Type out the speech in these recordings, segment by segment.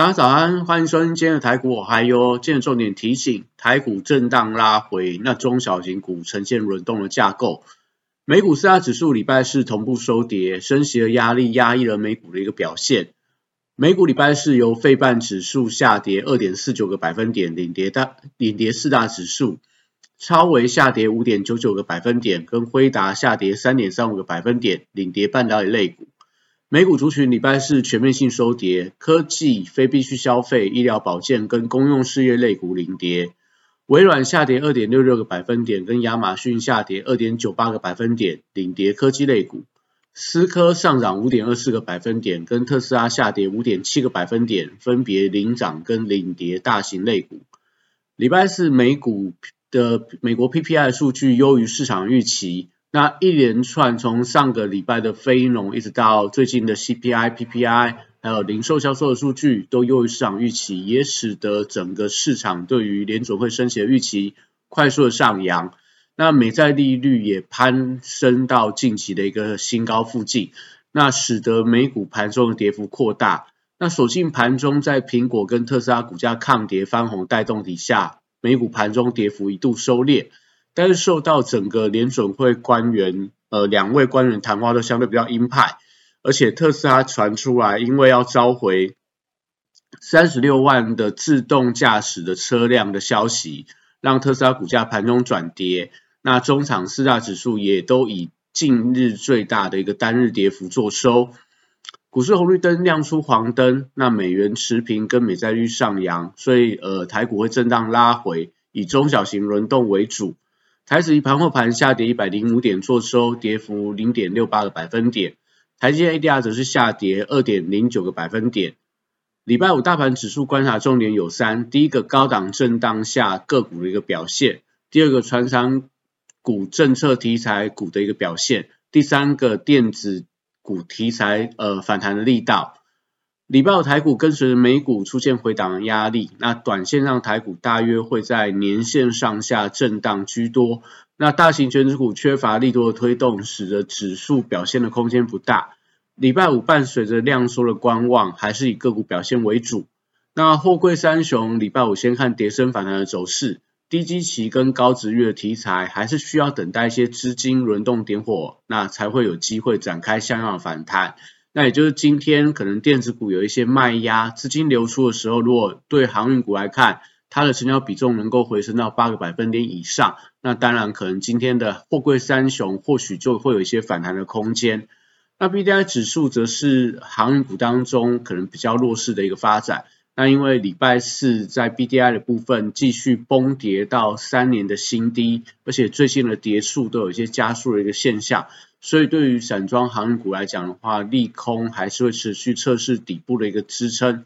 大家早安，欢迎收听今天的台股我，还哟今日重点提醒：台股震荡拉回，那中小型股呈现轮动的架构。美股四大指数礼拜四同步收跌，升息的压力压抑了美股的一个表现。美股礼拜四由费半指数下跌二点四九个百分点领跌大领跌四大指数，超微下跌五点九九个百分点，跟辉达下跌三点三五个百分点领跌半导体类股。美股族群礼拜四全面性收跌，科技、非必需消费、医疗保健跟公用事业类股领跌。微软下跌二点六六个百分点，跟亚马逊下跌二点九八个百分点，领跌科技类股。思科上涨五点二四个百分点，跟特斯拉下跌五点七个百分点，分别领涨跟领跌大型类股。礼拜四美股的美国 PPI 数据优于市场预期。那一连串从上个礼拜的非农，一直到最近的 CPI、PPI，还有零售销售的数据，都优于市场预期，也使得整个市场对于联准会升息的预期快速的上扬。那美债利率也攀升到近期的一个新高附近，那使得美股盘中的跌幅扩大。那所幸盘中在苹果跟特斯拉股价抗跌翻红带动底下，美股盘中跌幅一度收敛。但是受到整个联准会官员，呃，两位官员谈话都相对比较鹰派，而且特斯拉传出来，因为要召回三十六万的自动驾驶的车辆的消息，让特斯拉股价盘中转跌。那中场四大指数也都以近日最大的一个单日跌幅作收，股市红绿灯亮出黄灯，那美元持平跟美债率上扬，所以呃台股会震荡拉回，以中小型轮动为主。台指一盘后盘下跌一百零五点，做收跌幅零点六八个百分点。台积 ADR 则是下跌二点零九个百分点。礼拜五大盘指数观察重点有三：第一个高档震荡下个股的一个表现；第二个传商股政策题材股的一个表现；第三个电子股题材呃反弹的力道。礼拜五台股跟随着美股出现回档的压力，那短线上台股大约会在年线上下震荡居多。那大型全指股缺乏力度的推动，使得指数表现的空间不大。礼拜五伴随着量缩的观望，还是以个股表现为主。那货柜三雄礼拜五先看跌升反弹的走势，低基期跟高值域的题材，还是需要等待一些资金轮动点火，那才会有机会展开像样的反弹。那也就是今天可能电子股有一些卖压，资金流出的时候，如果对航运股来看，它的成交比重能够回升到八个百分点以上，那当然可能今天的货柜三雄或许就会有一些反弹的空间。那 B D I 指数则是航运股当中可能比较弱势的一个发展。那因为礼拜四在 B D I 的部分继续崩跌到三年的新低，而且最近的跌数都有一些加速的一个现象。所以对于散装航运股来讲的话，利空还是会持续测试底部的一个支撑。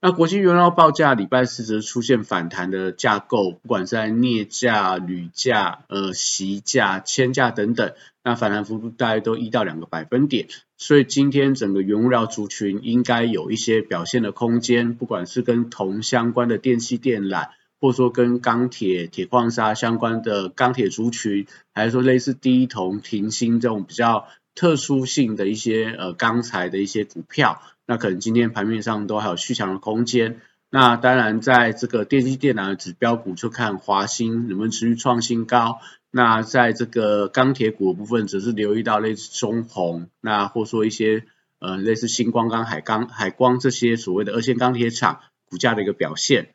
那国际原料报价礼拜四则出现反弹的架构，不管在镍价、铝价、呃锡价、铅价等等，那反弹幅度大概都一到两个百分点。所以今天整个原物料族群应该有一些表现的空间，不管是跟铜相关的电器电缆。或者说跟钢铁、铁矿砂相关的钢铁族群，还是说类似低铜、停锌这种比较特殊性的一些呃钢材的一些股票，那可能今天盘面上都还有续强的空间。那当然在这个电机电缆的指标股，就看华兴能不能持续创新高。那在这个钢铁股的部分，则是留意到类似中红，那或说一些呃类似星光钢、海钢、海光这些所谓的二线钢铁厂股价的一个表现。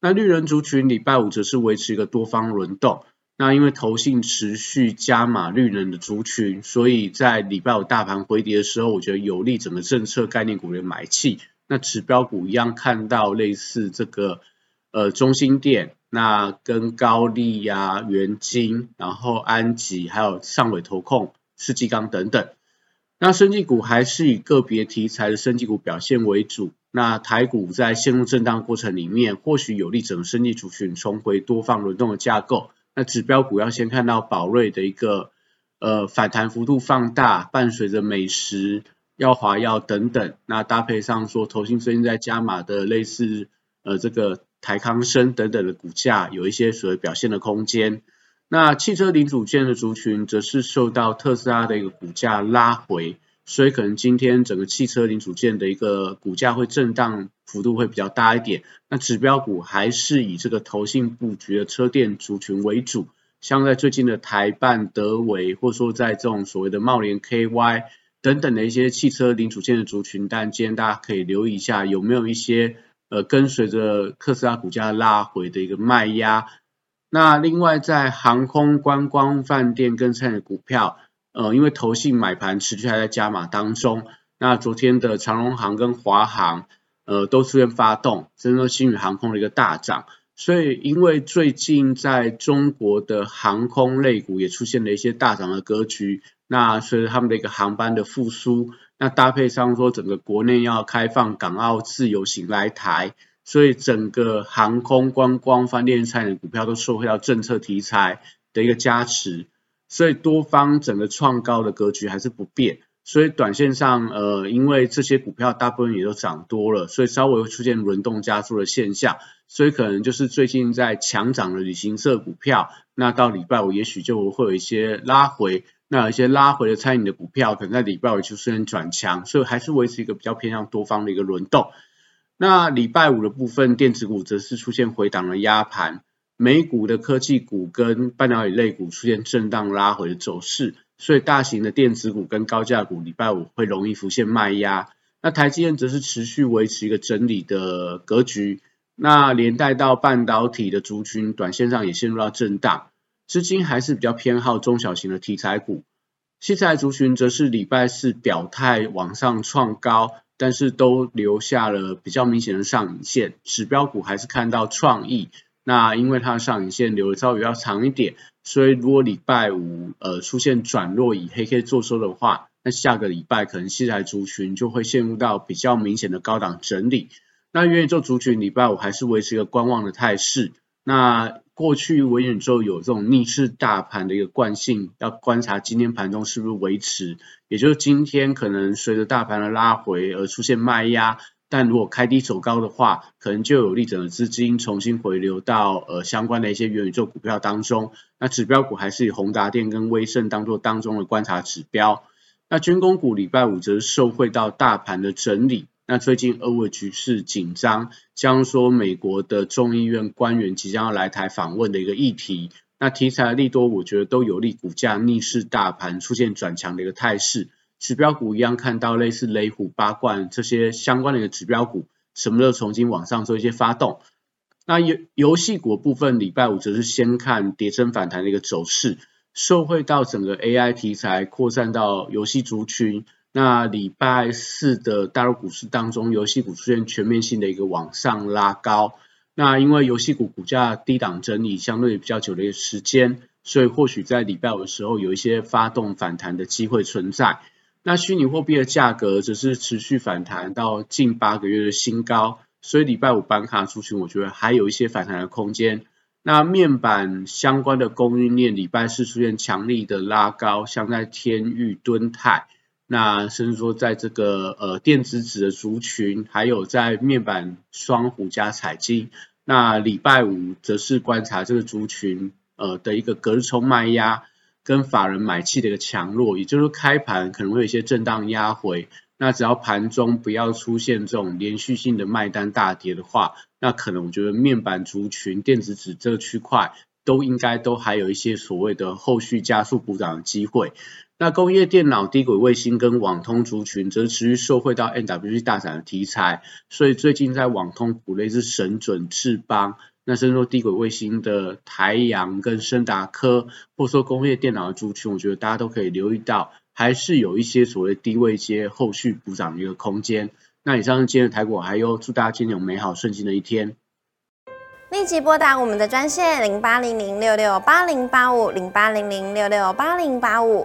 那绿人族群礼拜五则是维持一个多方轮动。那因为投信持续加码绿人的族群，所以在礼拜五大盘回跌的时候，我觉得有利整个政策概念股的买气。那指标股一样看到类似这个呃中心店，那跟高丽呀、元金，然后安吉，还有上尾投控、世纪钢等等。那生技股还是以个别题材的生技股表现为主。那台股在陷入震荡过程里面，或许有利整个生技族群重回多方轮动的架构。那指标股要先看到宝瑞的一个呃反弹幅度放大，伴随着美食、药华药等等，那搭配上说投信最近在加码的类似呃这个台康生等等的股价，有一些所谓表现的空间。那汽车零组件的族群则是受到特斯拉的一个股价拉回，所以可能今天整个汽车零组件的一个股价会震荡幅度会比较大一点。那指标股还是以这个投信布局的车电族群为主，像在最近的台办、德维，或者说在这种所谓的茂联 KY 等等的一些汽车零组件的族群，但今天大家可以留意一下有没有一些呃跟随着特斯拉股价拉回的一个卖压。那另外在航空、观光、饭店跟餐饮股票，呃，因为投信买盘持续还在加码当中，那昨天的长荣航跟华航，呃，都出现发动，甚至说新宇航空的一个大涨，所以因为最近在中国的航空类股也出现了一些大涨的格局，那随着他们的一个航班的复苏，那搭配上说整个国内要开放港澳自由行来台。所以整个航空、观光、饭店、餐饮股票都受惠到政策题材的一个加持，所以多方整个创高的格局还是不变。所以短线上，呃，因为这些股票大部分也都涨多了，所以稍微会出现轮动加速的现象。所以可能就是最近在强涨的旅行社股票，那到礼拜五也许就会有一些拉回。那有一些拉回的餐饮的股票，可能在礼拜五就出现转强，所以还是维持一个比较偏向多方的一个轮动。那礼拜五的部分，电子股则是出现回档的压盘，美股的科技股跟半导体类股出现震荡拉回的走势，所以大型的电子股跟高价股礼拜五会容易浮现卖压。那台积电则是持续维持一个整理的格局，那连带到半导体的族群，短线上也陷入到震荡，资金还是比较偏好中小型的题材股。器材族群则是礼拜四表态往上创高。但是都留下了比较明显的上影线，指标股还是看到创意，那因为它的上影线留的稍微要长一点，所以如果礼拜五呃出现转弱以黑 K 做收的话，那下个礼拜可能西台族群就会陷入到比较明显的高档整理，那元宇宙族群礼拜五还是维持一个观望的态势，那。过去文宇宙有这种逆势大盘的一个惯性，要观察今天盘中是不是维持，也就是今天可能随着大盘的拉回而出现卖压，但如果开低走高的话，可能就有利整个资金重新回流到呃相关的一些元宇宙股票当中。那指标股还是以宏达电跟威盛当做当中的观察指标。那军工股礼拜五则是受惠到大盘的整理。那最近俄乌局势紧张，将说美国的众议院官员即将要来台访问的一个议题，那题材利多，我觉得都有利股价逆势大盘出现转强的一个态势。指标股一样看到类似雷虎、八冠这些相关的一个指标股，什么都重新往上做一些发动。那游游戏股部分，礼拜五则是先看跌升反弹的一个走势，受惠到整个 AI 题材扩散到游戏族群。那礼拜四的大陆股市当中，游戏股出现全面性的一个往上拉高。那因为游戏股股价低档整理相对比较久的一个时间，所以或许在礼拜五的时候有一些发动反弹的机会存在。那虚拟货币的价格则是持续反弹到近八个月的新高，所以礼拜五板卡出群，我觉得还有一些反弹的空间。那面板相关的供应链礼拜四出现强力的拉高，像在天域、敦泰。那甚至说，在这个呃电子纸的族群，还有在面板双虎加彩晶，那礼拜五则是观察这个族群呃的一个隔日冲卖压跟法人买气的一个强弱，也就是说开盘可能会有一些震荡压回，那只要盘中不要出现这种连续性的卖单大跌的话，那可能我觉得面板族群、电子纸这个区块都应该都还有一些所谓的后续加速补涨的机会。那工业电脑、低轨卫星跟网通族群则持续受惠到 NWG 大涨的题材，所以最近在网通股类是神准、智邦，那甚至说低轨卫星的台阳跟深达科，或者说工业电脑的族群，我觉得大家都可以留意到，还是有一些所谓低位接后续补涨的一个空间。那以上是今天的台股，还有祝大家今天有美好顺心的一天。立即拨打我们的专线零八零零六六八零八五零八零零六六八零八五。